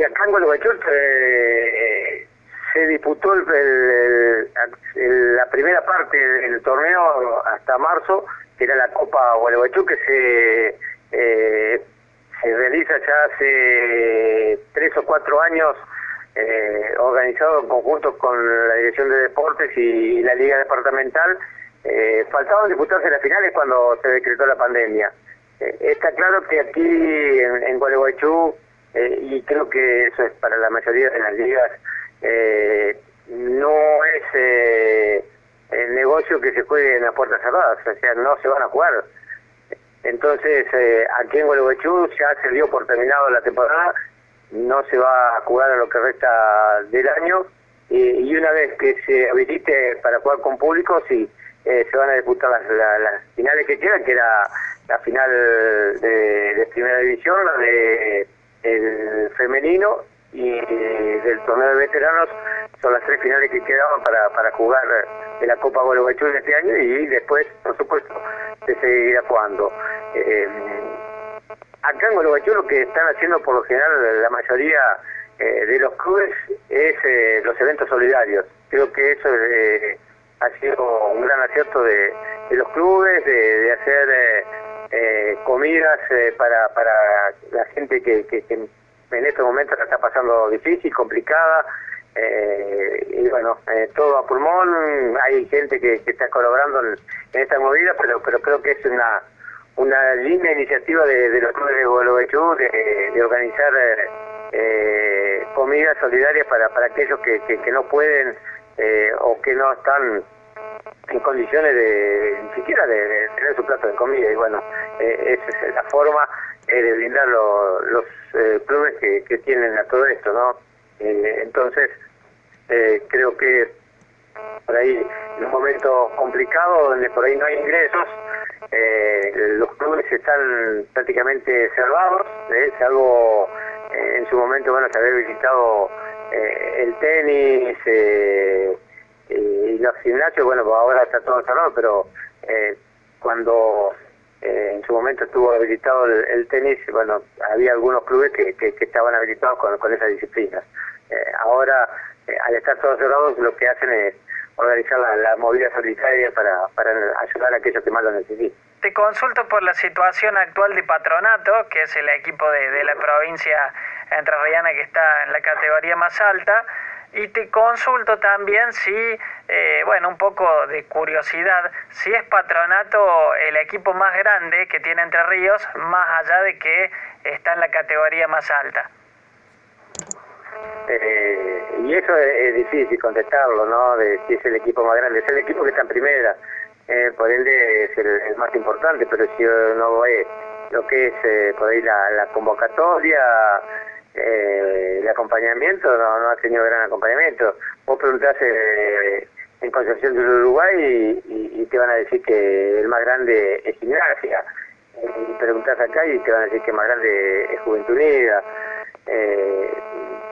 Y acá en Gualeguaychú eh, se disputó el, la primera parte del torneo hasta marzo, que era la Copa Gualeguaychú, que se, eh, se realiza ya hace tres o cuatro años, eh, organizado en conjunto con la Dirección de Deportes y, la Liga Departamental. Eh, faltaban disputarse las finales cuando se decretó la pandemia. Eh, está claro que aquí en, en Gualeguaychú, y creo que eso es para la mayoría de las ligas, eh, no es eh, el negocio que se juegue en las puertas cerradas, o sea, no se van a jugar. Entonces, eh, aquí en Gualeguaychú ya se dio por terminado la temporada, no se va a jugar a lo que resta del año, y, una vez que se habilite para jugar con público, sí, eh, se van a disputar las, finales que quedan, que era la final de primera división, la de el femenino y del torneo de veteranos son las tres finales que quedaban para, para jugar en la Copa Gualeguaychú de este año y después, por supuesto, se seguirá jugando. Eh, acá en Gualeguaychú lo que están haciendo por lo general la mayoría eh, de los clubes es eh, los eventos solidarios. Creo que eso ha sido un gran acierto de, los clubes, de, hacer comidas para, para la gente que, que en este momento la está pasando difícil, complicada, eh, y bueno, eh, todo a pulmón, hay gente que, está colaborando en, esta movida, pero pero creo que es una una linda iniciativa de, los clubes de Gualeguaychú de, de organizar eh, comidas solidarias para, para aquellos que, que, no pueden o que no están en condiciones de ni siquiera de, tener su plato de comida y bueno esa es la forma de brindar los eh, clubes que, que, tienen a todo esto, ¿no? Eh, entonces, eh, creo que por ahí, en un momento complicado, donde por ahí no hay ingresos, los clubes están prácticamente cerrados, es algo, en su momento, bueno, se había visitado el tenis los gimnasios, bueno, pues ahora está todo cerrado, pero cuando eh, en su momento estuvo habilitado el, tenis, bueno, había algunos clubes que, que, estaban habilitados con, con esas disciplinas. Eh, ahora, eh, al estar todos cerrados, lo que hacen es organizar la, movida solidaria para, para ayudar a aquellos que más lo necesitan. Te consulto por la situación actual de Patronato, que es el equipo de, de la provincia entrerriana que está en la categoría más alta. Y te consulto también si, eh, bueno, un poco de curiosidad, si es Patronato el equipo más grande que tiene Entre Ríos, más allá de que está en la categoría más alta. Eh, y eso es, difícil contestarlo, ¿no? De si es el equipo más grande. Es el equipo que está en primera, eh, por ende es el, más importante, pero si no ve lo que es eh, por ahí la, la convocatoria eh, el acompañamiento no, no ha tenido gran acompañamiento. Vos preguntás eh, en Concepción del Uruguay y, te van a decir que el más grande es Gimnasia. Y preguntás acá y te van a decir que el más grande es Juventud Unida. Eh,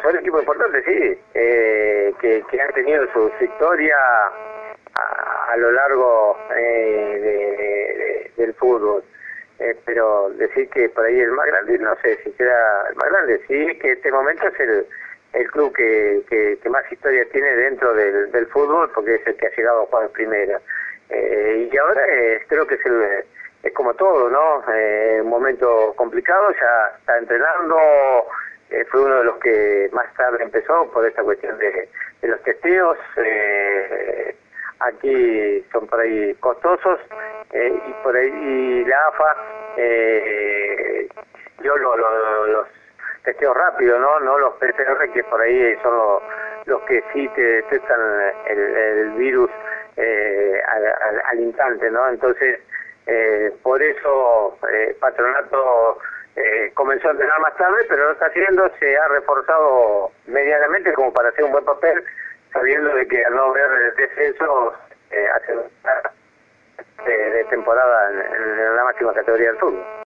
son equipos importantes, sí, eh, que, que, han tenido su, historia a, lo largo eh, del fútbol. Eh, pero decir que por ahí el más grande, no sé si será el más grande, sí que este momento es el, el club que, que, más historia tiene dentro del, del, fútbol, porque es el que ha llegado a jugar en primera. Eh, y ahora eh, creo que es, el, es como todo, ¿no? un momento complicado, ya está entrenando, fue uno de los que más tarde empezó por esta cuestión de, de los testeos. aquí son por ahí costosos eh, y por ahí la AFA eh, yo lo, los testeos rápidos, ¿no? No los PCR que por ahí son los, que sí te detectan el, virus eh, al, instante, ¿no? Entonces, eh, por eso eh, Patronato eh, comenzó a entrenar más tarde, pero lo está haciendo, se ha reforzado medianamente como para hacer un buen papel, sabiendo de que al no haber descenso, eh, hace de, temporada en, en la máxima categoría del fútbol.